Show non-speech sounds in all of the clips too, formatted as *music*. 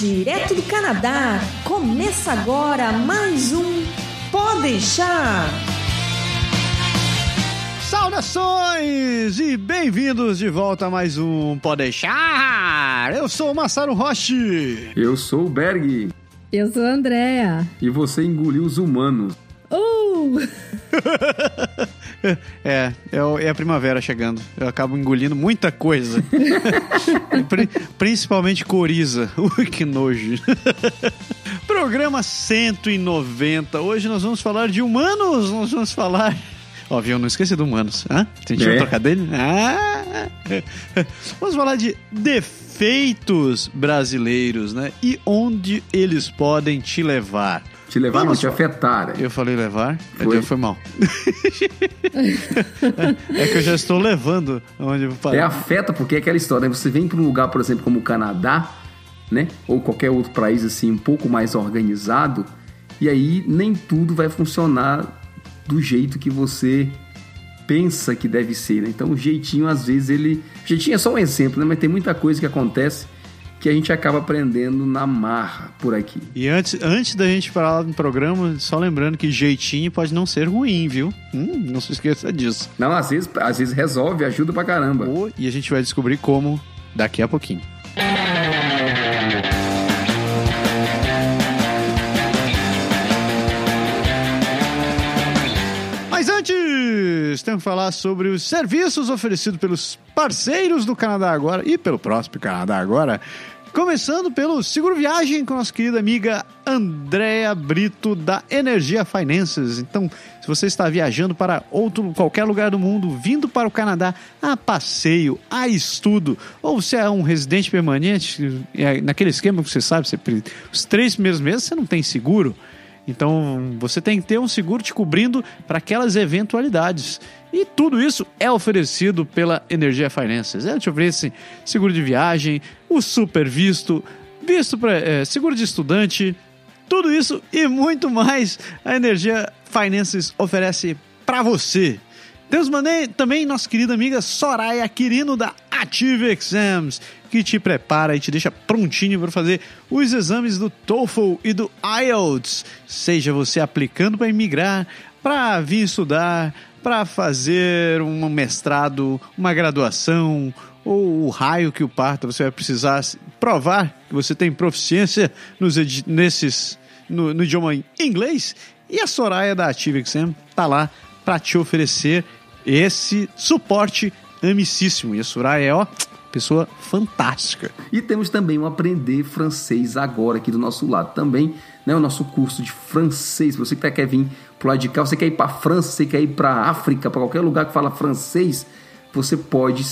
Direto do Canadá, começa agora mais um Pode deixar. Saudações e bem-vindos de volta a mais um Pode deixar. Eu sou o Massaro Roche. Eu sou o Berg. Eu sou a Andrea. E você engoliu os humanos. Uh! *laughs* *laughs* é, é, a primavera chegando. Eu acabo engolindo muita coisa. *laughs* Principalmente coriza. *laughs* Ui, que nojo. Programa 190. Hoje nós vamos falar de humanos. Nós vamos falar. Óbvio, eu não esqueci do humanos. Hã? Sentiu é. trocar dele? Ah! Vamos falar de defeitos brasileiros, né? E onde eles podem te levar. Te levar não, te afetar. Eu falei levar? Foi, foi mal. *laughs* é que eu já estou levando onde eu parei. É afeta porque é aquela história, né? Você vem para um lugar, por exemplo, como o Canadá, né? Ou qualquer outro país assim um pouco mais organizado, e aí nem tudo vai funcionar do jeito que você pensa que deve ser, né? Então o jeitinho às vezes ele, o jeitinho é só um exemplo, né? Mas tem muita coisa que acontece que a gente acaba aprendendo na marra por aqui. E antes, antes da gente falar no programa, só lembrando que jeitinho pode não ser ruim, viu? Hum, não se esqueça disso. Não, às vezes, às vezes resolve, ajuda pra caramba. Oh, e a gente vai descobrir como daqui a pouquinho. Mas antes, temos que falar sobre os serviços oferecidos pelos parceiros do Canadá Agora e pelo próximo Canadá Agora. Começando pelo seguro viagem com nossa querida amiga Andréa Brito da Energia Finances. Então, se você está viajando para outro qualquer lugar do mundo, vindo para o Canadá a passeio, a estudo, ou você é um residente permanente, é naquele esquema que você sabe, você, os três primeiros meses você não tem seguro. Então, você tem que ter um seguro te cobrindo para aquelas eventualidades. E tudo isso é oferecido pela Energia Finances. Ela te oferece seguro de viagem, o super visto, visto para é, seguro de estudante, tudo isso e muito mais a Energia Finances oferece para você. Temos também nossa querida amiga Soraya Quirino da Ative Exams, que te prepara e te deixa prontinho para fazer os exames do TOEFL e do IELTS, seja você aplicando para imigrar, para vir estudar, para fazer um mestrado, uma graduação ou o raio que o parta, você vai precisar provar que você tem proficiência nos, nesses, no, no idioma inglês. E a Soraya da Ative Exam está lá para te oferecer esse suporte amicíssimo. E a Soraya é, ó, pessoa fantástica. E temos também o Aprender Francês Agora aqui do nosso lado. Também né, o nosso curso de francês. Você que tá, quer vir pro lado de cá, você quer ir para França, você quer ir para África, para qualquer lugar que fala francês, você pode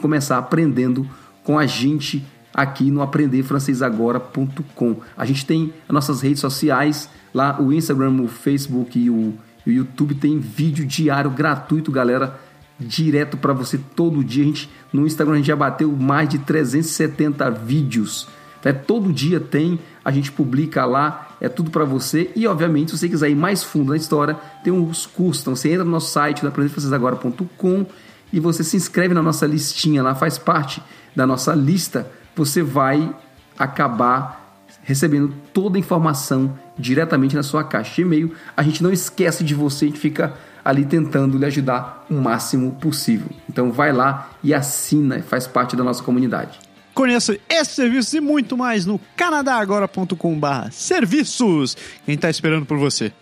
começar aprendendo com a gente aqui no aprenderfrancesagora.com. A gente tem as nossas redes sociais, lá o Instagram, o Facebook e o, o YouTube tem vídeo diário gratuito, galera, direto para você todo dia. A gente no Instagram a gente já bateu mais de 370 vídeos. Né? Todo dia tem, a gente publica lá é tudo para você. E, obviamente, se você quiser ir mais fundo na história, tem uns cursos. Então, você entra no nosso site, aprendefrancesagora.com e você se inscreve na nossa listinha lá, faz parte da nossa lista. Você vai acabar recebendo toda a informação diretamente na sua caixa de e-mail. A gente não esquece de você, a gente fica ali tentando lhe ajudar o máximo possível. Então vai lá e assina, faz parte da nossa comunidade. Conheça esse serviço e muito mais no canadagora.com.br serviços. Quem está esperando por você.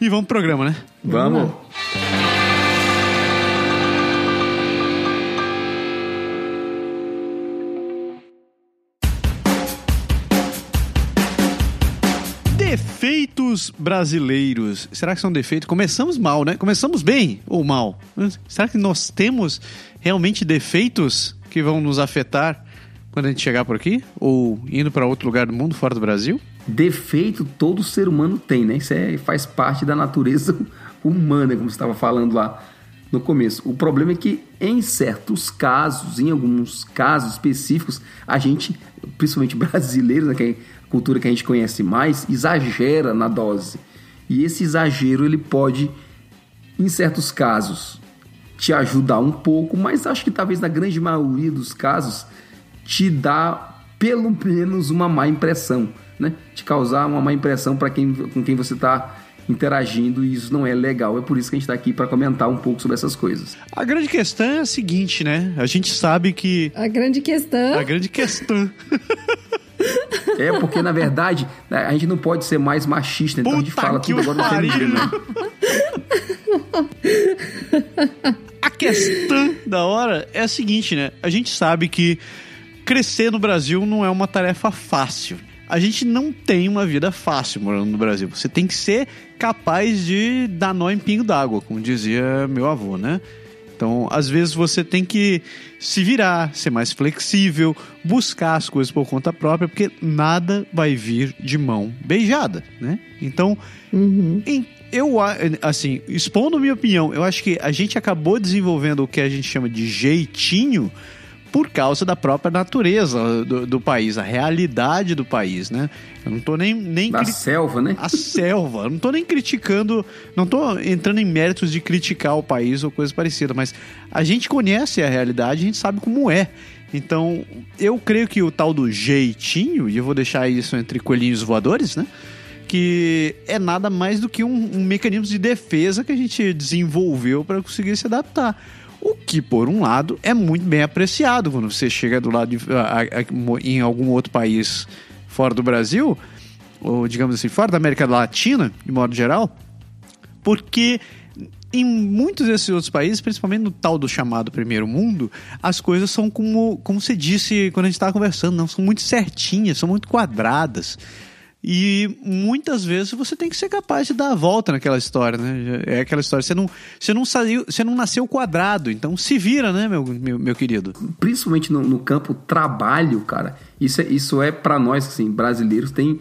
E vamos pro programa, né? Vamos. Defeitos brasileiros. Será que são defeitos? Começamos mal, né? Começamos bem ou mal? Será que nós temos realmente defeitos que vão nos afetar quando a gente chegar por aqui? Ou indo para outro lugar do mundo, fora do Brasil? Defeito todo ser humano tem, né? Isso é, faz parte da natureza humana, como você estava falando lá no começo. O problema é que em certos casos, em alguns casos específicos, a gente, principalmente brasileiros, né, que cultura que a gente conhece mais, exagera na dose. E esse exagero ele pode, em certos casos, te ajudar um pouco, mas acho que talvez na grande maioria dos casos te dá pelo menos uma má impressão, né? De causar uma má impressão para quem com quem você está interagindo e isso não é legal. É por isso que a gente está aqui para comentar um pouco sobre essas coisas. A grande questão é a seguinte, né? A gente sabe que. A grande questão. A grande questão. *laughs* É, porque na verdade a gente não pode ser mais machista, então Puta a gente fala tudo agora no feminino. Né? A questão da hora é a seguinte, né? A gente sabe que crescer no Brasil não é uma tarefa fácil. A gente não tem uma vida fácil morando no Brasil. Você tem que ser capaz de dar nó em pingo d'água, como dizia meu avô, né? Então, às vezes você tem que se virar, ser mais flexível, buscar as coisas por conta própria, porque nada vai vir de mão beijada, né? Então, Uhum. em- eu, assim, expondo minha opinião, eu acho que a gente acabou desenvolvendo o que a gente chama de jeitinho por causa da própria natureza do, do país, a realidade do país, né? Eu não tô nem, nem Da cri- selva, né? a selva. Eu não tô nem criticando, não tô entrando em méritos de criticar o país ou coisa parecida, mas a gente conhece a realidade, a gente sabe como é. Então, eu creio que o tal do jeitinho, e eu vou deixar isso entre coelhinhos voadores, né? Que é nada mais do que um, um mecanismo de defesa que a gente desenvolveu para conseguir se adaptar. O que, por um lado, é muito bem apreciado quando você chega do lado de, a- a- em algum outro país fora do Brasil, ou digamos assim, fora da América Latina, de modo geral, porque em muitos desses outros países, principalmente no tal do chamado primeiro mundo, as coisas são como, como você disse quando a gente estava conversando, não são muito certinhas, são muito quadradas. E muitas vezes você tem que ser capaz de dar a volta naquela história, né? É aquela história, você não, você não saiu, você não nasceu quadrado, então se vira, né, meu, meu, meu querido? Principalmente no, no campo trabalho, cara. Isso é, isso é para nós, assim, brasileiros, tem.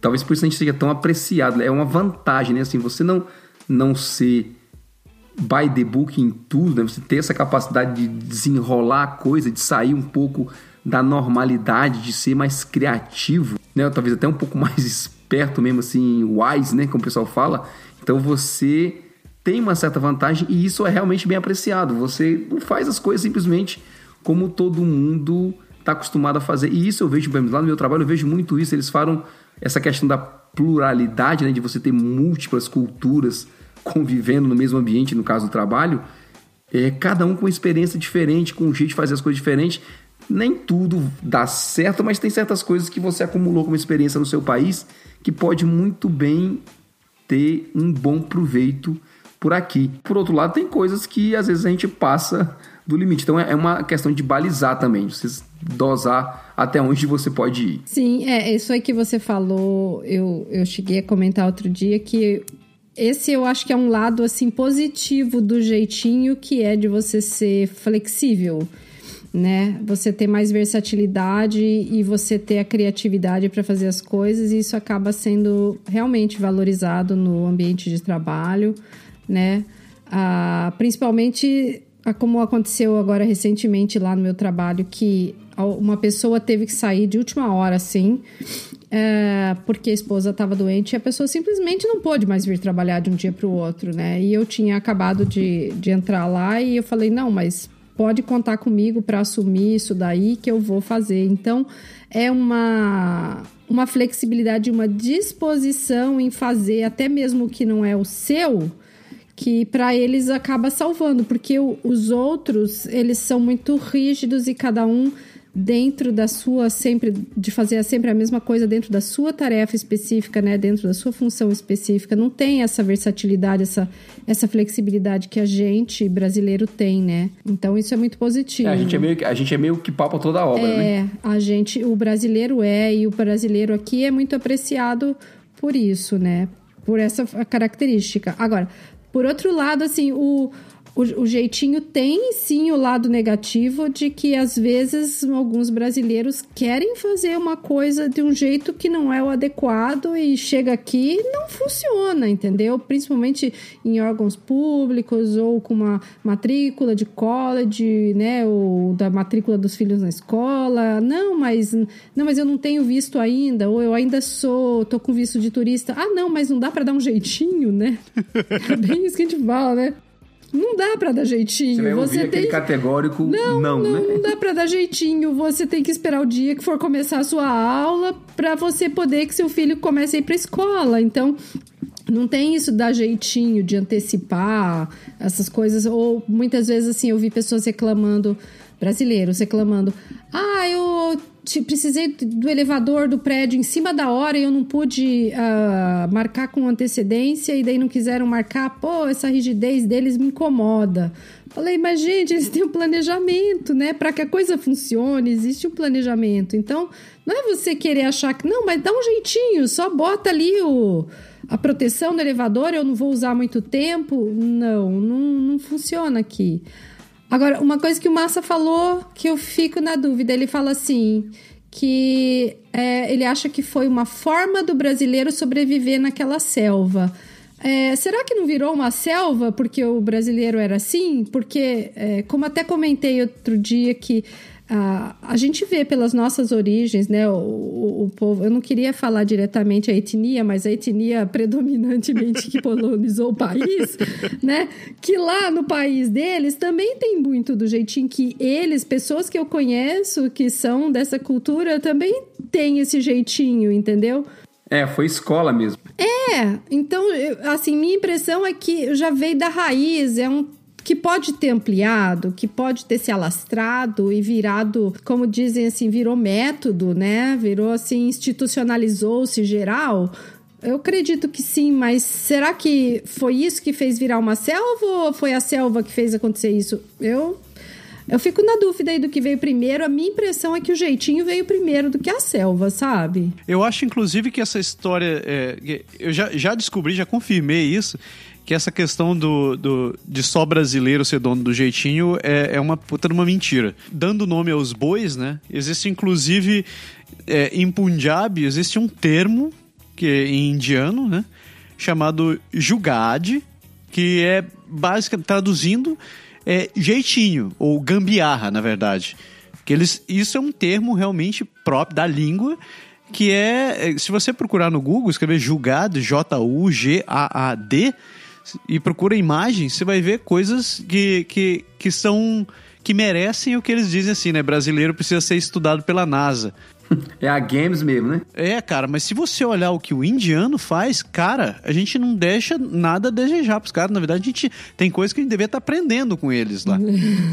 Talvez por isso a gente seja tão apreciado. É uma vantagem, né? Assim, você não, não ser by the book em tudo, né? Você ter essa capacidade de desenrolar a coisa, de sair um pouco da normalidade, de ser mais criativo, né? Talvez até um pouco *laughs* mais esperto mesmo, assim, wise, né? Como o pessoal fala. Então você tem uma certa vantagem e isso é realmente bem apreciado. Você não faz as coisas simplesmente como todo mundo está acostumado a fazer. E isso eu vejo, exemplo, lá no meu trabalho, eu vejo muito isso. Eles falam essa questão da pluralidade, né? De você ter múltiplas culturas convivendo no mesmo ambiente, no caso do trabalho, é, cada um com experiência diferente, com um jeito de fazer as coisas diferentes. Nem tudo dá certo, mas tem certas coisas que você acumulou como experiência no seu país que pode muito bem ter um bom proveito por aqui. Por outro lado, tem coisas que às vezes a gente passa do limite. Então é uma questão de balizar também, de você dosar até onde você pode ir. Sim, é isso aí que você falou. Eu, eu cheguei a comentar outro dia que esse eu acho que é um lado assim positivo do jeitinho que é de você ser flexível, né? Você ter mais versatilidade e você ter a criatividade para fazer as coisas, e isso acaba sendo realmente valorizado no ambiente de trabalho, né? Ah, principalmente ah, como aconteceu agora recentemente lá no meu trabalho, que uma pessoa teve que sair de última hora, assim, é, porque a esposa estava doente e a pessoa simplesmente não pôde mais vir trabalhar de um dia para o outro, né? E eu tinha acabado de, de entrar lá e eu falei, não, mas pode contar comigo para assumir isso daí que eu vou fazer. Então, é uma, uma flexibilidade, uma disposição em fazer até mesmo que não é o seu, que para eles acaba salvando, porque os outros, eles são muito rígidos e cada um dentro da sua sempre de fazer sempre a mesma coisa dentro da sua tarefa específica, né, dentro da sua função específica, não tem essa versatilidade, essa essa flexibilidade que a gente brasileiro tem, né? Então isso é muito positivo. É, a gente é meio que a gente é meio que papa toda a obra, é, né? a gente, o brasileiro é e o brasileiro aqui é muito apreciado por isso, né? Por essa característica. Agora, por outro lado, assim, o o, o, jeitinho tem sim o lado negativo de que às vezes alguns brasileiros querem fazer uma coisa de um jeito que não é o adequado e chega aqui não funciona, entendeu? Principalmente em órgãos públicos ou com uma matrícula de college, né, ou da matrícula dos filhos na escola. Não, mas não, mas eu não tenho visto ainda, ou eu ainda sou, tô com visto de turista. Ah, não, mas não dá para dar um jeitinho, né? *laughs* É bem isso que a gente fala, né? Não dá para dar jeitinho. Você você tem categórico não, não, não, né? não dá para dar jeitinho. Você tem que esperar o dia que for começar a sua aula para você poder que seu filho comece a ir para escola. Então, não tem isso dar jeitinho de antecipar essas coisas. Ou muitas vezes, assim, eu vi pessoas reclamando, brasileiros reclamando: ah, eu precisei do elevador do prédio em cima da hora e eu não pude uh, marcar com antecedência e daí não quiseram marcar. Pô, essa rigidez deles me incomoda. Falei, mas gente, eles têm um planejamento, né? Para que a coisa funcione, existe um planejamento. Então, não é você querer achar que não, mas dá um jeitinho, só bota ali o a proteção do elevador, eu não vou usar muito tempo. Não, não, não funciona aqui. Agora, uma coisa que o Massa falou que eu fico na dúvida, ele fala assim que é, ele acha que foi uma forma do brasileiro sobreviver naquela selva. É, será que não virou uma selva porque o brasileiro era assim? Porque, é, como até comentei outro dia, que a, a gente vê pelas nossas origens, né? O, o, o, povo, eu não queria falar diretamente a etnia, mas a etnia predominantemente que colonizou o país, *laughs* né? Que lá no país deles também tem muito do jeitinho que eles, pessoas que eu conheço que são dessa cultura, também tem esse jeitinho, entendeu? É, foi escola mesmo. É, então, assim, minha impressão é que já veio da raiz, é um que pode ter ampliado, que pode ter se alastrado e virado, como dizem assim, virou método, né? Virou assim, institucionalizou-se geral. Eu acredito que sim, mas será que foi isso que fez virar uma selva ou foi a selva que fez acontecer isso? Eu eu fico na dúvida aí do que veio primeiro. A minha impressão é que o jeitinho veio primeiro do que a selva, sabe? Eu acho, inclusive, que essa história. É, eu já, já descobri, já confirmei isso que essa questão do, do, de só brasileiro ser dono do jeitinho é, é uma puta uma mentira. Dando nome aos bois, né? Existe inclusive é, em Punjab existe um termo que é em indiano, né? Chamado jugad, que é basicamente traduzindo é jeitinho ou gambiarra, na verdade. Que eles, isso é um termo realmente próprio da língua que é, se você procurar no Google, escrever julgado, J-U-G-A-A-D, e procura imagens, você vai ver coisas que, que, que são. que merecem o que eles dizem assim, né? Brasileiro precisa ser estudado pela NASA. *laughs* É a Games mesmo, né? É, cara, mas se você olhar o que o indiano faz, cara, a gente não deixa nada a desejar pros caras. Na verdade, a gente tem coisa que a gente deveria estar tá aprendendo com eles lá.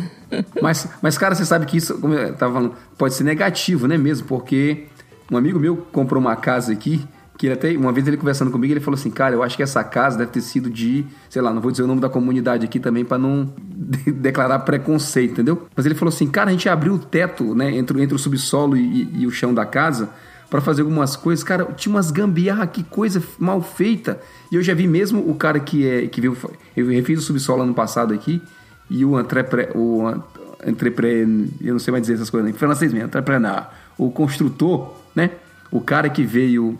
*laughs* mas, mas, cara, você sabe que isso, como eu tava falando, pode ser negativo, né mesmo? Porque um amigo meu comprou uma casa aqui que até, uma vez ele conversando comigo, ele falou assim, cara, eu acho que essa casa deve ter sido de, sei lá, não vou dizer o nome da comunidade aqui também para não *laughs* de declarar preconceito, entendeu? Mas ele falou assim, cara, a gente abriu o teto, né, entre, entre o subsolo e, e o chão da casa para fazer algumas coisas, cara, tinha umas gambiarra, que coisa mal feita. E eu já vi mesmo o cara que é que viu, eu refiz o subsolo ano passado aqui e o entrepre, o entrepre, eu não sei mais dizer essas coisas, em francês mesmo, entrepreneur, o construtor, né? O cara que veio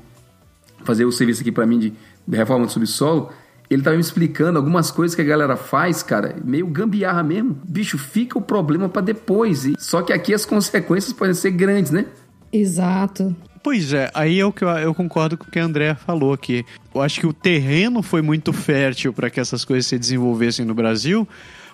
fazer o serviço aqui para mim de, de reforma do subsolo, ele tava me explicando algumas coisas que a galera faz, cara, meio gambiarra mesmo. Bicho, fica o problema para depois. E... Só que aqui as consequências podem ser grandes, né? Exato. Pois é, aí é o que eu, eu, concordo com o que a André falou aqui. Eu acho que o terreno foi muito fértil para que essas coisas se desenvolvessem no Brasil,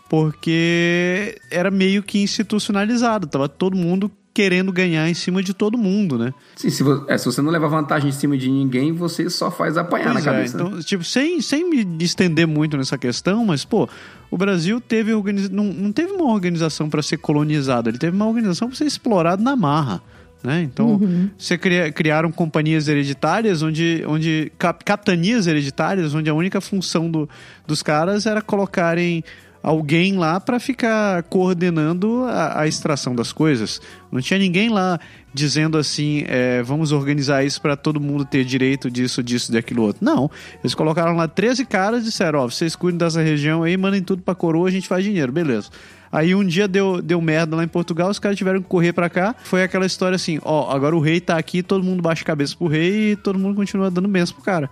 porque era meio que institucionalizado, tava todo mundo querendo ganhar em cima de todo mundo, né? Sim, se você, é, se você não leva vantagem em cima de ninguém, você só faz apanhar pois na é, cabeça. Então, né? tipo, sem, sem me estender muito nessa questão, mas, pô, o Brasil teve organiz... não, não teve uma organização para ser colonizado, ele teve uma organização para ser explorado na marra. Né? Então, uhum. você cria, criaram companhias hereditárias, onde, onde cap, capitanias hereditárias, onde a única função do, dos caras era colocarem alguém lá para ficar coordenando a, a, extração das coisas. Não tinha ninguém lá dizendo assim, é, vamos organizar isso para todo mundo ter direito disso, disso, daquilo outro. Não. Eles colocaram lá 13 caras e disseram, ó, oh, vocês cuidem dessa região aí, mandem tudo pra coroa, a gente faz dinheiro, beleza. Aí um dia deu, deu merda lá em Portugal, os caras tiveram que correr para cá. Foi aquela história assim, ó, agora o rei tá aqui, todo mundo baixa a cabeça pro rei e todo mundo continua dando bênção pro cara.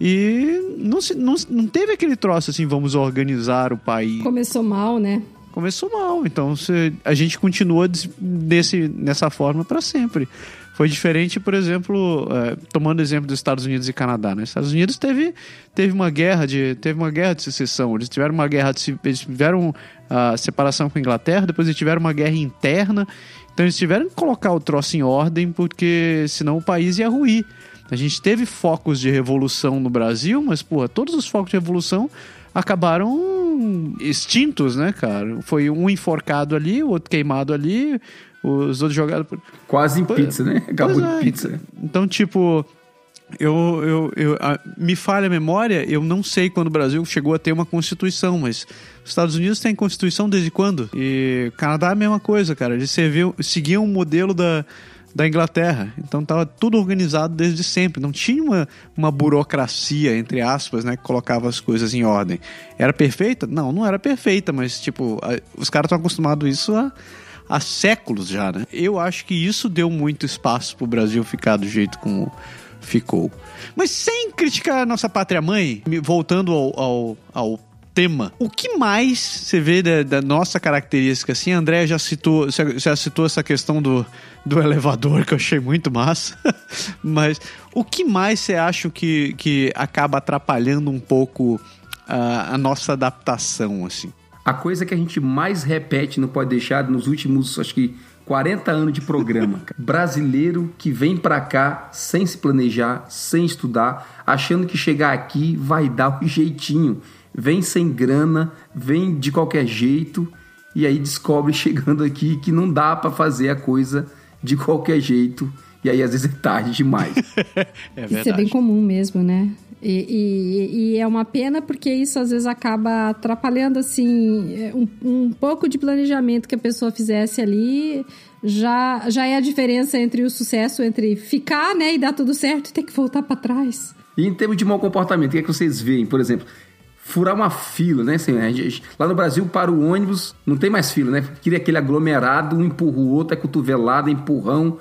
E não, se, não, não teve aquele troço assim, vamos organizar o país. Começou mal, né? começou mal. Então você, a gente continua desse, nessa forma para sempre. Foi diferente, por exemplo, é, tomando exemplo dos Estados Unidos e Canadá. Né? Estados Unidos teve, teve uma guerra de teve uma guerra de secessão. Eles tiveram uma guerra de, eles tiveram a separação com a Inglaterra, depois eles tiveram uma guerra interna. Então eles tiveram que colocar o troço em ordem porque senão o país ia ruir. A gente teve focos de revolução no Brasil, mas porra, todos os focos de revolução acabaram extintos, né, cara? Foi um enforcado ali, o outro queimado ali, os outros jogados. Quase em pizza, né? Acabou é. de pizza. Então, tipo, eu, eu, eu a, me falha a memória, eu não sei quando o Brasil chegou a ter uma constituição, mas os Estados Unidos têm constituição desde quando? E Canadá é a mesma coisa, cara. Eles serviam, seguiam o modelo da da Inglaterra. Então estava tudo organizado desde sempre. Não tinha uma, uma burocracia, entre aspas, né, que colocava as coisas em ordem. Era perfeita? Não, não era perfeita, mas tipo, a, os caras estão acostumados a isso há, há séculos já, né? Eu acho que isso deu muito espaço para o Brasil ficar do jeito como ficou. Mas sem criticar a nossa pátria mãe, voltando ao, ao, ao tema. O que mais você vê da, da, nossa característica? Assim, André já citou, já citou essa questão do, do elevador, que eu achei muito massa. *laughs* Mas o que mais você acha que, que acaba atrapalhando um pouco a, a nossa adaptação, assim? A coisa que a gente mais repete no Pode Deixar nos últimos, acho que 40 anos de programa. *laughs* Brasileiro que vem para cá sem se planejar, sem estudar, achando que chegar aqui vai dar o jeitinho vem sem grana, vem de qualquer jeito e aí descobre *laughs* chegando aqui que não dá para fazer a coisa de qualquer jeito e aí às vezes é tarde demais. *laughs* é isso é bem comum mesmo, né? E, e, e, é uma pena porque isso às vezes acaba atrapalhando assim um, um pouco de planejamento que a pessoa fizesse ali já, já é a diferença entre o sucesso entre ficar né, e dar tudo certo e ter que voltar para trás. E em termos de mau comportamento, o que é que vocês veem? Por exemplo, furar uma fila, né? Assim, lá no Brasil, para o ônibus, não tem mais fila, né? Queria aquele aglomerado, um empurra o outro, é cotovelada, empurrão.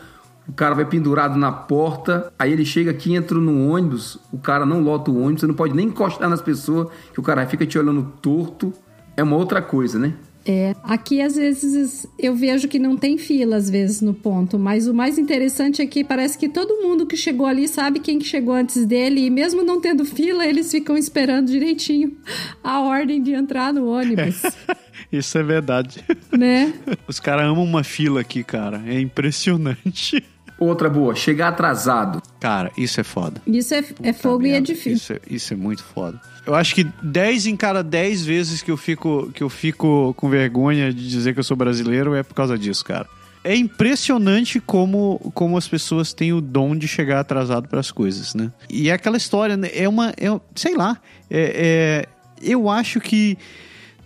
O cara vai pendurado na porta, aí ele chega aqui, entra no ônibus, o cara não lota o ônibus, você não pode nem encostar nas pessoas, que o cara fica te olhando torto. É uma outra coisa, né? É, aqui às vezes eu vejo que não tem fila às vezes no ponto, mas o mais interessante é que parece que todo mundo que chegou ali sabe quem que chegou antes dele e mesmo não tendo fila, eles ficam esperando direitinho a ordem de entrar no ônibus. *laughs* Isso é verdade. Né? Os caras amam uma fila aqui, cara. É impressionante. Outra boa, chegar atrasado. Cara, isso é foda. Isso é, é fogo merda. e é difícil. Isso é, isso é muito foda. Eu acho que 10 em cada 10 vezes que eu fico que eu fico com vergonha de dizer que eu sou brasileiro é por causa disso, cara. É impressionante como, como as pessoas têm o dom de chegar atrasado para as coisas, né? E é aquela história, né? é uma. É, sei lá. É, é, eu acho que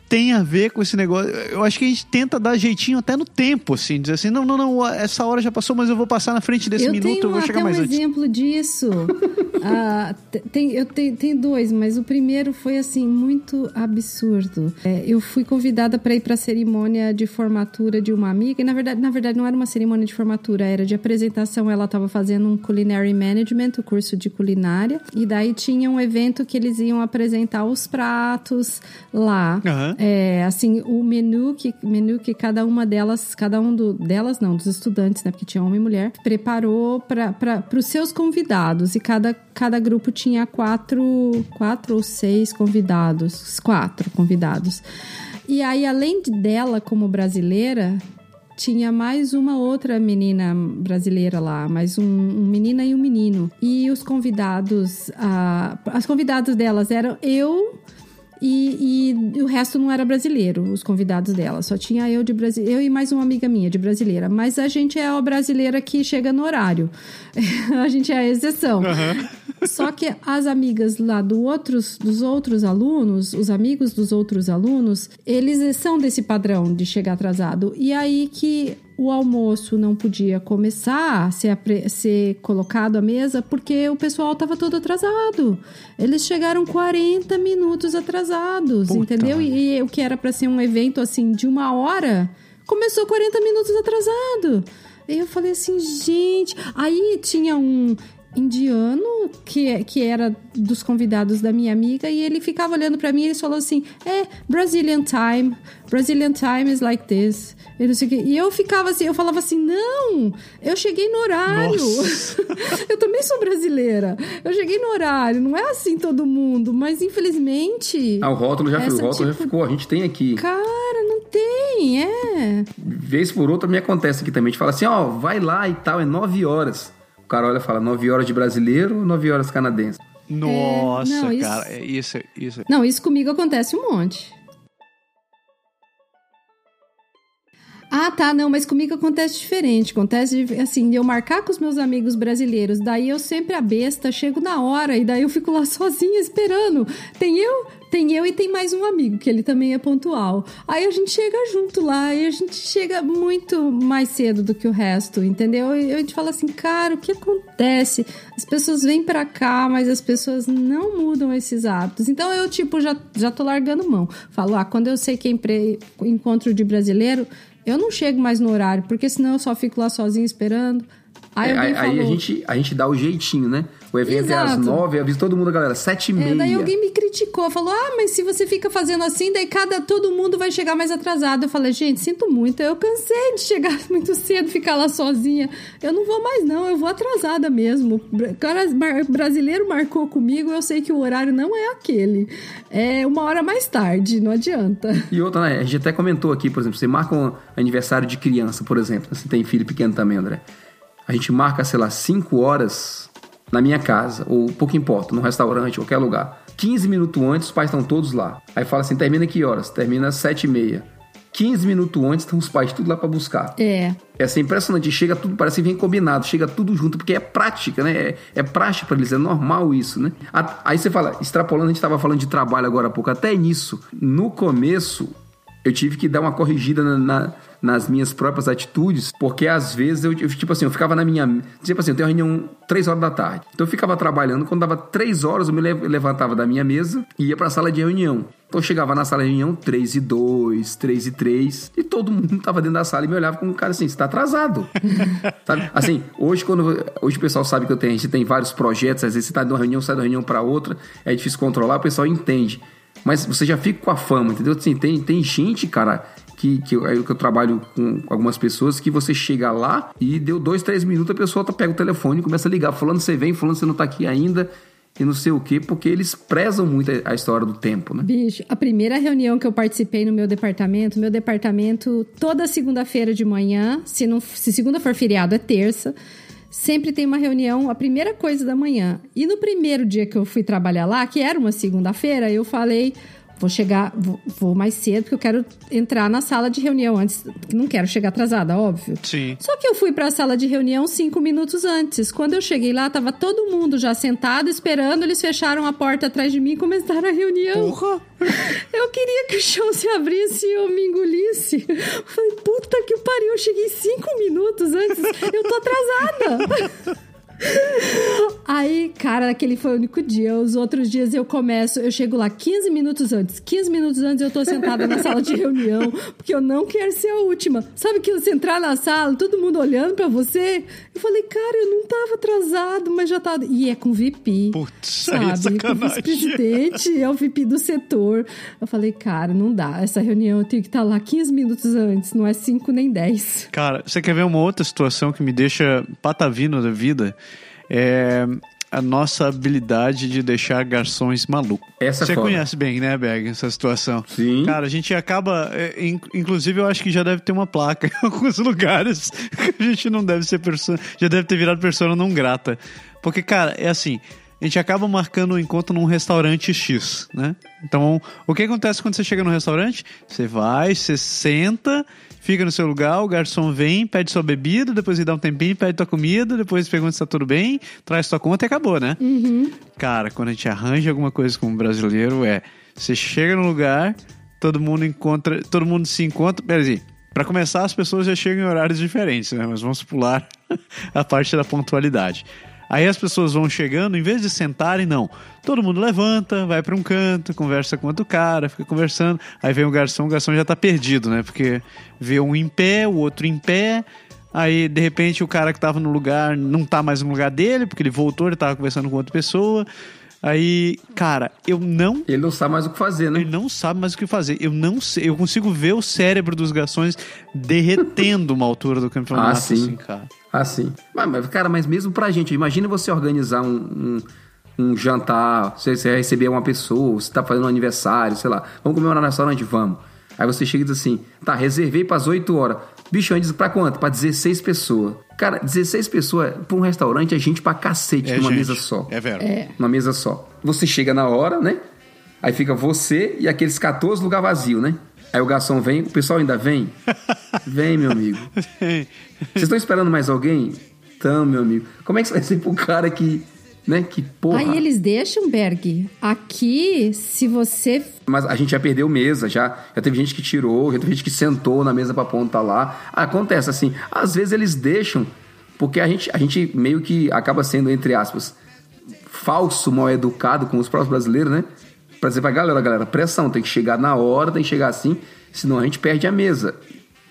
tem a ver com esse negócio. Eu acho que a gente tenta dar jeitinho até no tempo, assim, dizer assim, não, não, não, essa hora já passou, mas eu vou passar na frente desse eu minuto, eu vou chegar mais um antes. Tenho um exemplo disso. *laughs* ah, tem, eu tenho, tenho dois, mas o primeiro foi, assim, muito absurdo. É, eu fui convidada para ir para a cerimônia de formatura de uma amiga, e na verdade, na verdade não era uma cerimônia de formatura, era de apresentação. Ela estava fazendo um Culinary Management, o curso de culinária, e daí tinha um evento que eles iam apresentar os pratos lá. Uhum. É, assim, o menu que, menu que cada uma delas, cada um do, delas, não, dos estudantes, né, porque tinha homem e mulher, preparou para os seus convidados. E cada, cada grupo tinha quatro, quatro ou seis convidados, quatro convidados. E aí, além dela como brasileira, tinha mais uma outra menina brasileira lá, mais um, um menina e um menino. E os convidados, uh, as convidadas delas eram eu, e, e, o resto não era brasileiro, os convidados dela. Só tinha eu de brasileiro, eu e mais uma amiga minha de brasileira. Mas a gente é a brasileira que chega no horário. *laughs* a gente é a exceção. Uhum. Só que as amigas lá do outros, dos outros alunos, os amigos dos outros alunos, eles são desse padrão de chegar atrasado. E aí que o almoço não podia começar a ser, ser colocado à mesa porque o pessoal estava todo atrasado. Eles chegaram 40 minutos atrasados, Puta. entendeu? E, e o que era para ser um evento assim de uma hora começou 40 minutos atrasado. E eu falei assim, gente. Aí tinha um. Indiano que, que era dos convidados da minha amiga e ele ficava olhando para mim e ele falou assim: "É, Brazilian time. Brazilian time is like this." E, não sei o quê. e eu ficava assim, eu falava assim: "Não, eu cheguei no horário. *laughs* eu também sou brasileira. Eu cheguei no horário. Não é assim todo mundo, mas infelizmente Ah, o rótulo já, Essa, o rótulo já tipo- ficou. A gente tem aqui. Cara, não tem, é. Vez por outra me acontece aqui também. A gente fala assim, ó, vai lá e tal, é 9 horas. O cara olha e fala, 9 horas de brasileiro ou 9 horas canadense? Nossa, não, isso- cara, é isso, isso. Não, isso comigo acontece um monte. Ah, tá, não, mas comigo acontece diferente. Acontece assim, de eu marcar com os meus amigos brasileiros, daí eu sempre a besta, chego na hora e daí eu fico lá *laughs* sozinha esperando. Tem eu, tem eu e tem mais um amigo, que ele também é pontual. Aí a gente chega junto lá e a gente chega muito mais cedo do que o resto, entendeu? E a gente fala assim, cara, o que acontece? As pessoas vêm pra cá, mas as pessoas não mudam esses hábitos. Então eu, tipo, já, já tô largando mão. Falo, ah, quando eu sei que é encontro de brasileiro, eu não chego mais no horário, porque senão eu só fico lá sozinha esperando. Aí, É, aí falou, a, gente, a gente dá o jeitinho, né? O evento é às Exato. 9, avisa todo mundo, galera, 7 e meia. É, daí alguém me criticou, falou: Ah, mas se você fica fazendo assim, daí cada todo mundo vai chegar mais atrasado. Eu falei, gente, sinto muito, eu cansei de chegar *laughs* muito cedo, ficar lá sozinha. Eu não vou mais, não, eu vou atrasada mesmo. O cara brasileiro marcou comigo, eu sei que o horário não é aquele. É uma hora mais tarde, não adianta. E outra, né? A gente até comentou aqui, por exemplo, você marca um aniversário de criança, por exemplo. Você tem filho pequeno também, André. A gente marca, sei lá, 5 horas na minha casa, ou pouco importa, num restaurante, qualquer lugar. 15 minutos antes, os pais estão todos lá. Aí fala assim: termina que horas? Termina às 7 e meia. 15 minutos antes, estão os pais tudo lá pra buscar. É. É assim, impressionante. Chega tudo, parece que vem combinado, chega tudo junto, porque é prática, né? É, é prática para eles, é normal isso, né? A- Aí você fala, extrapolando, a gente estava falando de trabalho agora há pouco, até nisso. No começo, eu tive que dar uma corrigida na- na- nas minhas próprias atitudes, porque às vezes eu, eu, tipo assim, eu ficava na minha. Tipo assim, eu tenho reunião 3 horas da tarde. Então eu ficava trabalhando, quando dava 3 horas, eu me le- levantava da minha mesa e ia pra sala de reunião. Então eu chegava na sala de reunião 3 e 2, 3 e 3, e todo mundo *laughs* tava dentro da sala e me olhava como um cara assim, você tá atrasado. *laughs* Sabe? Assim, hoje quando hoje o pessoal sabe que eu tenho, a gente tem vários projetos, às vezes você tá de uma reunião, sai uma reunião para outra, é difícil controlar, o pessoal entende. Mas você já fica com a fama, entendeu? Assim, tem, tem gente, cara, que, que, eu, que eu trabalho com algumas pessoas que você chega lá e deu dois, três minutos, a pessoa tá, pega o telefone e começa a ligar. Fulano, você vem, fulano, você não tá aqui ainda, e não sei o quê, porque eles prezam muito a, a história do tempo, né? Bicho, a primeira reunião que eu participei no meu departamento, meu departamento, toda segunda-feira de manhã, se, não, se segunda for feriado, é terça, sempre tem uma reunião, a primeira coisa da manhã. E no primeiro dia que eu fui trabalhar lá, que era uma segunda-feira, eu falei. Vou chegar, vou, vou mais cedo, porque eu quero entrar na sala de reunião antes. Não quero chegar atrasada, óbvio. Sim. Só que eu fui para a sala de reunião cinco minutos antes. Quando eu cheguei lá, tava todo mundo já sentado, esperando. Eles fecharam a porta atrás de mim e começaram a reunião. Porra! *laughs* Eu queria que o chão se abrisse e eu me engolisse. Eu falei, puta que pariu, eu cheguei cinco minutos antes. Eu tô atrasada. *laughs* Aí, cara, aquele foi o único dia. Os outros dias eu começo, eu chego lá 15 minutos antes. 15 minutos antes eu tô sentada na sala de reunião, porque eu não quero ser a última. Sabe que você entrar na sala, todo mundo olhando pra você? Eu falei, cara, eu não tava atrasado, mas já tava. E é com VP. Putz, é sabe? Com o sacanagem. vice-presidente, é o VP do setor. Eu falei, cara, não dá. Essa reunião eu tenho que estar lá 15 minutos antes, não é 5 nem 10. Cara, você quer ver uma outra situação que me deixa patavino da vida? É a nossa habilidade de deixar garçons malucos. Essa é Você foda. conhece bem, né, Berg, essa situação? Sim. Cara, a gente acaba. é, in- inclusive, eu acho que já deve ter uma placa *laughs* em alguns lugares que a gente não deve ser pessoa. Já deve ter virado persona não grata. Porque, cara, é assim. A gente acaba marcando um encontro num restaurante X, né? Então, o que acontece quando você chega no restaurante? Você vai, você senta, fica no seu lugar, o garçom vem, pede sua bebida, depois ele dá um tempinho, pede tua comida, depois pergunta se tá tudo bem, traz tua conta e acabou, né? Cara, quando a gente arranja alguma coisa como brasileiro, é você chega no lugar, todo mundo encontra, todo mundo se encontra. Peraí, pra começar, as pessoas já chegam em horários diferentes, né? Mas vamos pular *laughs* a parte da pontualidade. Aí as pessoas vão chegando, em vez de sentarem, não. Todo mundo levanta, vai pra um canto, conversa com outro cara, fica conversando. Aí vem o garçom, o garçom já tá perdido, né? Porque vê um em pé, o outro em pé. Aí, de repente, o cara que tava no lugar não tá mais no lugar dele, porque ele voltou, ele tava conversando com outra pessoa. Aí, cara, eu não. Ele não sabe mais o que fazer, né? Ele não sabe mais o que fazer. Eu não sei. Eu consigo ver o cérebro dos garçons derretendo uma altura do campeonato, Ah, sim. assim, cara. Assim. Mas, mas, cara, mas mesmo pra gente, imagina você organizar um, um, um jantar, você, você vai receber uma pessoa, você tá fazendo um aniversário, sei lá, vamos comemorar no restaurante? Vamos. Aí você chega e diz assim, tá, reservei pras 8 horas. Bicho, antes pra quanto? Pra 16 pessoas. Cara, 16 pessoas pra um restaurante é gente pra cacete numa gente, mesa só. É vero. Numa mesa só. Você chega na hora, né? Aí fica você e aqueles 14 lugar vazio, né? Aí o garçom vem, o pessoal ainda vem? *laughs* Vem, meu amigo. Vocês estão esperando mais alguém? Então, meu amigo. Como é que você vai ser pro cara que, né, que porra... Aí eles deixam, Berg. Aqui, se você. Mas a gente já perdeu mesa, já, já teve gente que tirou, já teve gente que sentou na mesa pra ponta lá. Acontece assim, às vezes eles deixam, porque a gente, a gente meio que acaba sendo, entre aspas, falso, mal educado com os próprios brasileiros, né? Pra dizer pra galera, galera, pressão, tem que chegar na hora, tem que chegar assim, senão a gente perde a mesa.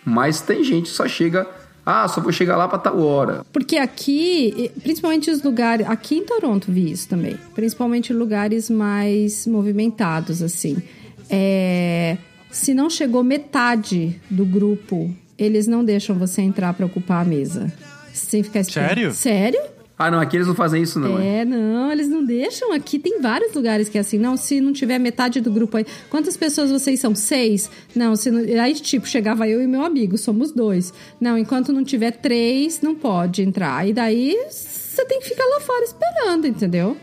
Mas tem gente que só chega, ah, só vou chegar lá pra tal hora. Porque aqui, principalmente os lugares. Aqui em Toronto vi isso também. Principalmente lugares mais movimentados, assim. É, se não chegou metade do grupo, eles não deixam você entrar pra ocupar a mesa. Sem ficar esperando. Sério? Sério? Ah, não, aqui eles não fazem isso, não. é? É, não, eles não deixam. Aqui tem vários lugares que é assim. Não, se não tiver metade do grupo aí. Quantas pessoas vocês são? Seis? Não, se não... Aí, tipo, chegava eu e meu amigo, somos dois. Não, enquanto não tiver três, não pode entrar. E daí você tem que ficar lá fora esperando, entendeu?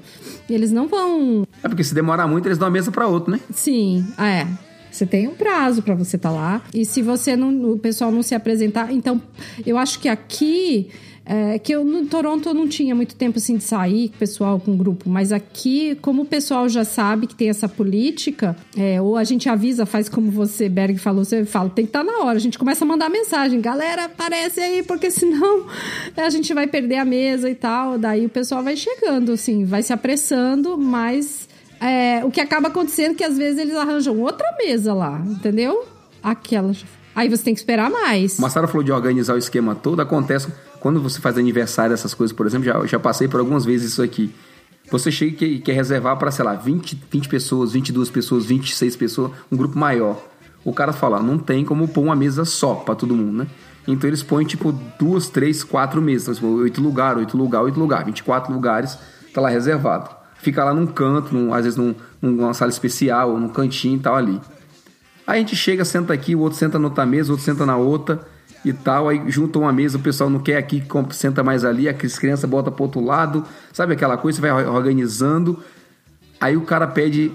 E eles não vão. É porque se demorar muito, eles dão a mesa pra outro, né? Sim, ah, é. Você tem um prazo pra você estar lá. E se você não, o pessoal não se apresentar, então eu acho que aqui é, que eu no Toronto eu não tinha muito tempo assim de sair com o pessoal, com o grupo, mas aqui, como o pessoal já sabe que tem essa política, é, ou a gente avisa, faz como você, Berg, falou, você fala, tem que estar na hora. A gente começa a mandar mensagem, galera, aparece aí, porque senão *laughs* a gente vai perder a mesa e tal. Daí o pessoal vai chegando, assim, vai se apressando, mas é, o que acaba acontecendo é que às vezes eles arranjam outra mesa lá, entendeu? Aquela. Aí você tem que esperar mais. O Massaro falou de organizar o esquema todo, acontece quando você faz aniversário, essas coisas, por exemplo, já, já passei por algumas vezes isso aqui. Você chega e quer reservar para, sei lá, 20, 20 pessoas, 22 pessoas, 26 pessoas, um grupo maior. O cara fala, não tem como pôr uma mesa só para todo mundo, né? Então eles põem tipo duas, três, quatro mesas, tipo, oito lugares, oito lugares, oito lugares, 24 lugares, tá lá reservado. Fica lá num canto, num, às vezes num, numa sala especial, ou num cantinho e tal ali. Aí a gente chega, senta aqui, o outro senta na outra mesa, o outro senta na outra e tal. Aí junta uma mesa, o pessoal não quer aqui, senta mais ali, as crianças botam pro outro lado, sabe aquela coisa? Você vai organizando. Aí o cara pede,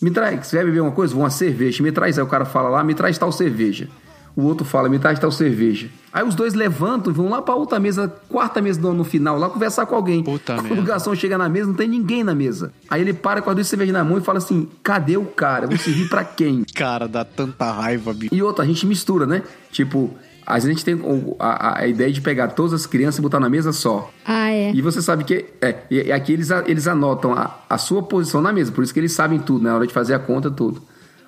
me traz, você vai beber uma coisa? Uma cerveja, me traz. Aí o cara fala lá, me traz tal cerveja. O outro fala, me traz tal cerveja. Aí os dois levantam, vão lá pra outra mesa, quarta mesa no, final, lá conversar com alguém. Puta Quando merda. o garçom chega na mesa, não tem ninguém na mesa. Aí ele para com as duas cervejas na mão e fala assim: cadê o cara? Vou servir pra quem? *laughs* Cara, dá tanta raiva, bicho. E outra, a gente mistura, né? Tipo, a gente tem a, a- ideia de pegar todas as crianças e botar na mesa só. Ah, é. E você sabe que. É, e, aqui eles, eles anotam a, a sua posição na mesa, por isso que eles sabem tudo, na hora de fazer a conta, tudo.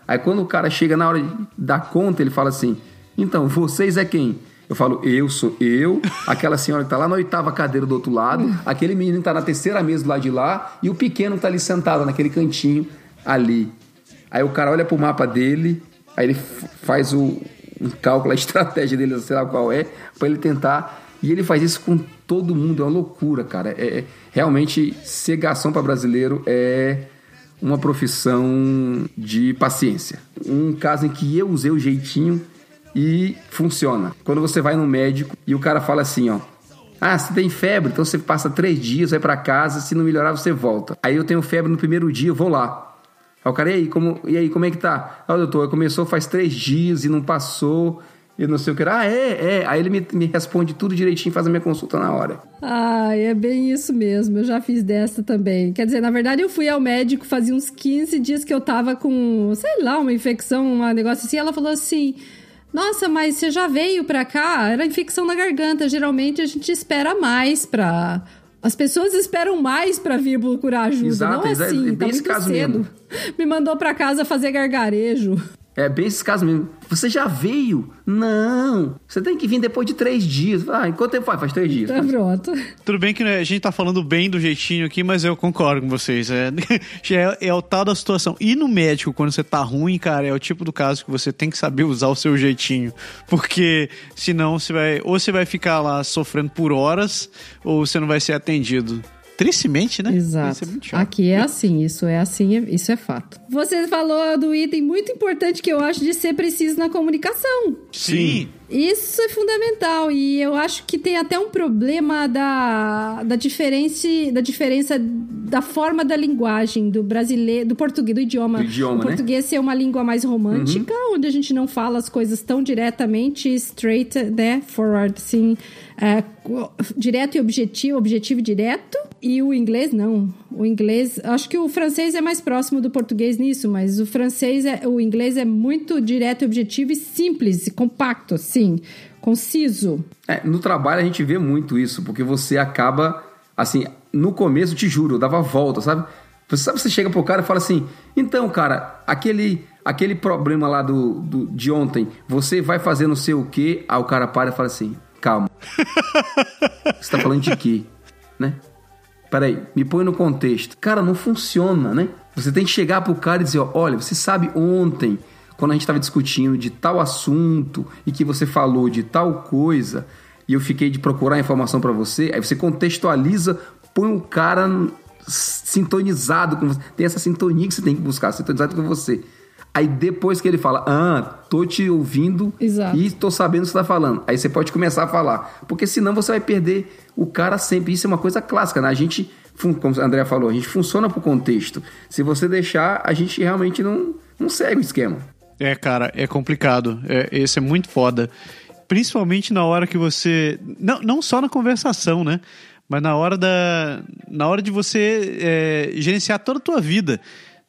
Aí quando o cara chega na hora dar conta, ele fala assim: então, vocês é quem? Eu falo, eu sou eu, aquela senhora que tá lá na oitava cadeira do outro lado, *laughs* aquele menino que tá na terceira mesa do lado de lá, e o pequeno que tá ali sentado naquele cantinho ali. Aí o cara olha pro mapa dele, aí ele faz o um cálculo, a *laughs* estratégia dele, sei lá qual é, pra ele tentar. E ele faz isso com todo mundo, é uma loucura, cara. É, é- realmente garçom para brasileiro é uma profissão de paciência. Um caso em que eu usei o jeitinho e funciona. Quando você vai no médico e o cara fala assim, ó. Ah, você tem febre, então você passa três dias, vai pra casa, se não melhorar você volta. Aí eu tenho febre no primeiro dia, eu vou lá. Aí o cara, e aí, como, e aí, como é que tá? Ah, doutor, começou faz três dias e não passou, e não sei o que. Ah, é, é. Aí ele me, me responde tudo direitinho, faz a minha consulta na hora. Ah, é bem isso mesmo. Eu já fiz dessa também. Quer dizer, na verdade, eu fui ao médico fazia uns 15 dias que eu tava com, sei lá, uma infecção, um negócio assim. Ela falou assim: Nossa, mas você já veio pra cá? Era infecção na garganta. Geralmente a gente espera mais pra. As pessoas esperam mais pra vir procurar ajuda. Exato, não é assim, é tá muito caso cedo. mesmo. Me mandou pra casa fazer gargarejo. É bem esses casos mesmo. Você já veio? Não. Você tem que vir depois de três dias. Ah, quanto tempo faz? Faz três dias. Tá pronto. Tudo bem que né, a gente tá falando bem do jeitinho aqui, mas eu concordo com vocês. É, *laughs* é, é o tal da situação. E no médico, quando você tá ruim, cara, é o tipo do caso que você tem que saber usar o seu jeitinho. Porque senão você vai. Ou você vai ficar lá sofrendo por horas, ou você não vai ser atendido tristemente, né? Exato. Aqui é assim, isso é assim, isso é fato. Você falou do item muito importante que eu acho de ser preciso na comunicação. Sim. Isso é fundamental e eu acho que tem até um problema da, da, diferença, da diferença da forma da linguagem do brasileiro, do português, do idioma. Do idioma o né? português ser uma língua mais romântica, uhum. onde a gente não fala as coisas tão diretamente, straight, né, forward, assim, é, direto e objetivo, objetivo e direto. E o inglês não. O inglês, acho que o francês é mais próximo do português nisso, mas o francês é, o inglês é muito direto, objetivo e simples, e compacto, assim, conciso. É, no trabalho a gente vê muito isso, porque você acaba assim, no começo, te juro, eu dava volta, sabe? Você sabe, você chega pro cara e fala assim: "Então, cara, aquele aquele problema lá do, do de ontem, você vai fazer não sei o quê?" Aí o cara para e fala assim: "Calma. *laughs* você tá falando de quê?" Né? Peraí, me põe no contexto. Cara, não funciona, né? Você tem que chegar pro cara e dizer, ó, olha, você sabe ontem, quando a gente estava discutindo de tal assunto e que você falou de tal coisa, e eu fiquei de procurar informação para você, aí você contextualiza, põe o cara sintonizado com você. Tem essa sintonia que você tem que buscar, sintonizado com você. Aí depois que ele fala, ah, tô te ouvindo Exato. e tô sabendo o que você tá falando. Aí você pode começar a falar. Porque senão você vai perder o cara sempre. Isso é uma coisa clássica, né? A gente, como a André falou, a gente funciona pro contexto. Se você deixar, a gente realmente não, não segue o esquema. É, cara, é complicado. É, esse é muito foda. Principalmente na hora que você. Não, não só na conversação, né? Mas na hora da. Na hora de você é, gerenciar toda a tua vida.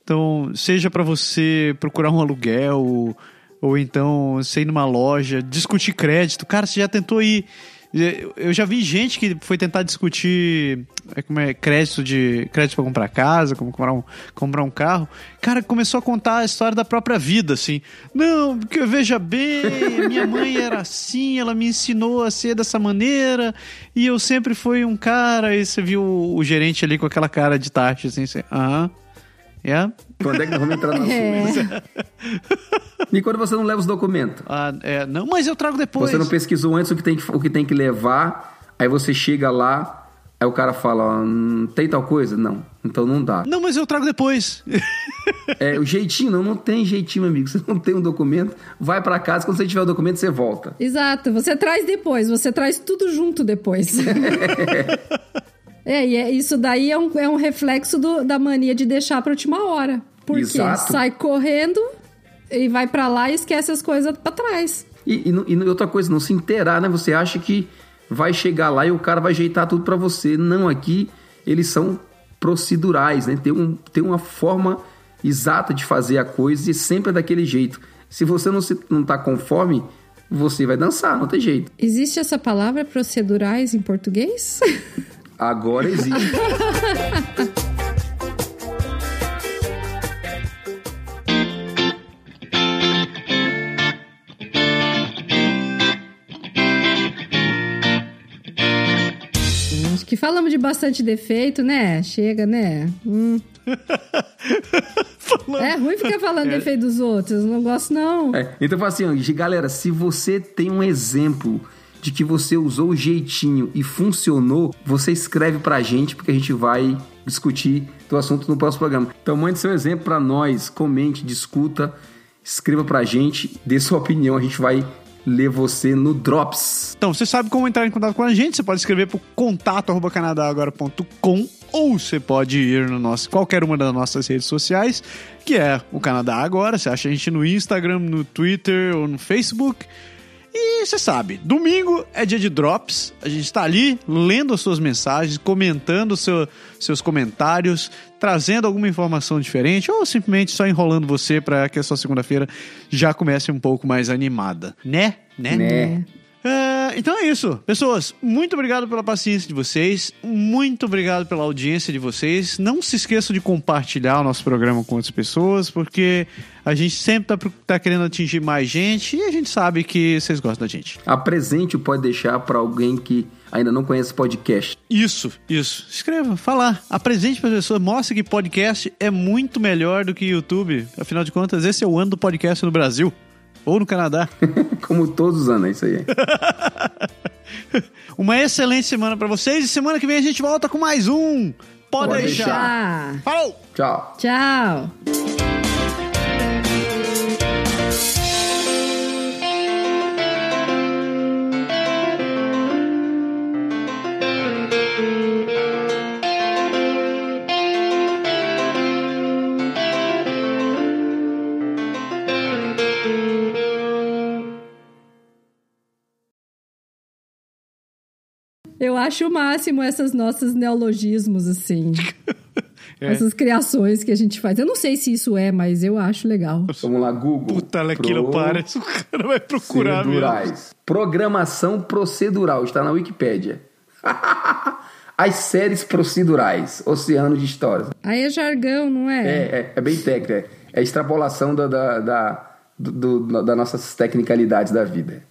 Então, seja para você procurar um aluguel, ou, ou então você ir numa loja, discutir crédito. Cara, você já tentou ir. Eu já vi gente que foi tentar discutir é, como é, crédito de crédito para comprar casa, como comprar um, comprar um carro. Cara, começou a contar a história da própria vida, assim. Não, porque veja bem, minha mãe era assim, ela me ensinou a ser dessa maneira, e eu sempre fui um cara. E você viu o, o gerente ali com aquela cara de taxa, assim, assim aham. É? Quando é que nós vamos entrar na *laughs* é. E quando você não leva os documentos? Ah, é, não, mas eu trago depois. Você não pesquisou antes o que tem que, o que, tem que levar, aí você chega lá, aí o cara fala, hum, tem tal coisa? Não, então não dá. Não, mas eu trago depois. é, o jeitinho, não, não tem jeitinho, amigo. Você não tem um documento, vai para casa, quando você tiver o documento, você volta. Exato, você traz depois, você traz tudo junto depois. *laughs* É, e é, isso daí é um, é um reflexo do, da mania de deixar pra última hora. Porque Exato. sai correndo e vai para lá e esquece as coisas para trás. E, e, e, outra coisa, não se inteirar, né? Você acha que vai chegar lá e o cara vai ajeitar tudo para você. Não, aqui eles são procedurais, né? Tem, um, tem uma forma exata de fazer a coisa e sempre é daquele jeito. Se você não, se, não tá conforme, você vai dançar, não tem jeito. Existe essa palavra procedurais em português? *laughs* Agora existe. Acho que falamos de bastante defeito, né? Chega, né? Hum. *laughs* é ruim ficar falando é. defeito dos outros, não gosto não. É, então, assim, galera, se você tem um exemplo de que você usou o jeitinho e funcionou, você escreve pra gente, porque a gente vai discutir do assunto no próximo programa. Então mande seu exemplo para nós, comente, discuta, escreva pra gente, dê sua opinião, a gente vai ler você no Drops. Então, você sabe como entrar em contato com a gente, você pode escrever pro contato@canadagora.com ou você pode ir no nosso qualquer uma das nossas redes sociais, que é o Canadá Agora. Você acha a gente no Instagram, no Twitter ou no Facebook. E você sabe, domingo é dia de drops. A gente está ali lendo as suas mensagens, comentando seu, seus comentários, trazendo alguma informação diferente ou simplesmente só enrolando você para que a sua segunda-feira já comece um pouco mais animada. Né? Né? né? Uh, então é isso. Pessoas, muito obrigado pela paciência de vocês. Muito obrigado pela audiência de vocês. Não se esqueçam de compartilhar o nosso programa com outras pessoas, porque a gente sempre tá, tá querendo atingir mais gente e a gente sabe que vocês gostam da gente. Apresente o Pode Deixar para alguém que ainda não conhece podcast. Isso, isso. Escreva, fala. Apresente para as pessoas. Mostre que podcast é muito melhor do que YouTube. Afinal de contas, esse é o ano do podcast no Brasil. Ou no Canadá. *laughs* Como todos os anos, é isso aí. *laughs* Uma excelente semana para vocês e semana que vem a gente volta com mais um. Pode, Pode deixar. deixar. Falou! Tchau. Tchau. Eu acho o máximo essas nossas neologismos, assim. *laughs* É. Essas criações que a gente faz. Eu não sei se isso é, mas eu acho legal. Vamos lá, Google. Puta, aquilo parece. O cara vai procurar mesmo. Procedurais. Programação procedural. Está na Wikipédia. *laughs* As séries procedurais. Oceano de histórias. Aí é jargão, não é? É, é, é bem técnico. É, é extrapolação da, da, da, do- do- da nossas tecnicalidades da vida.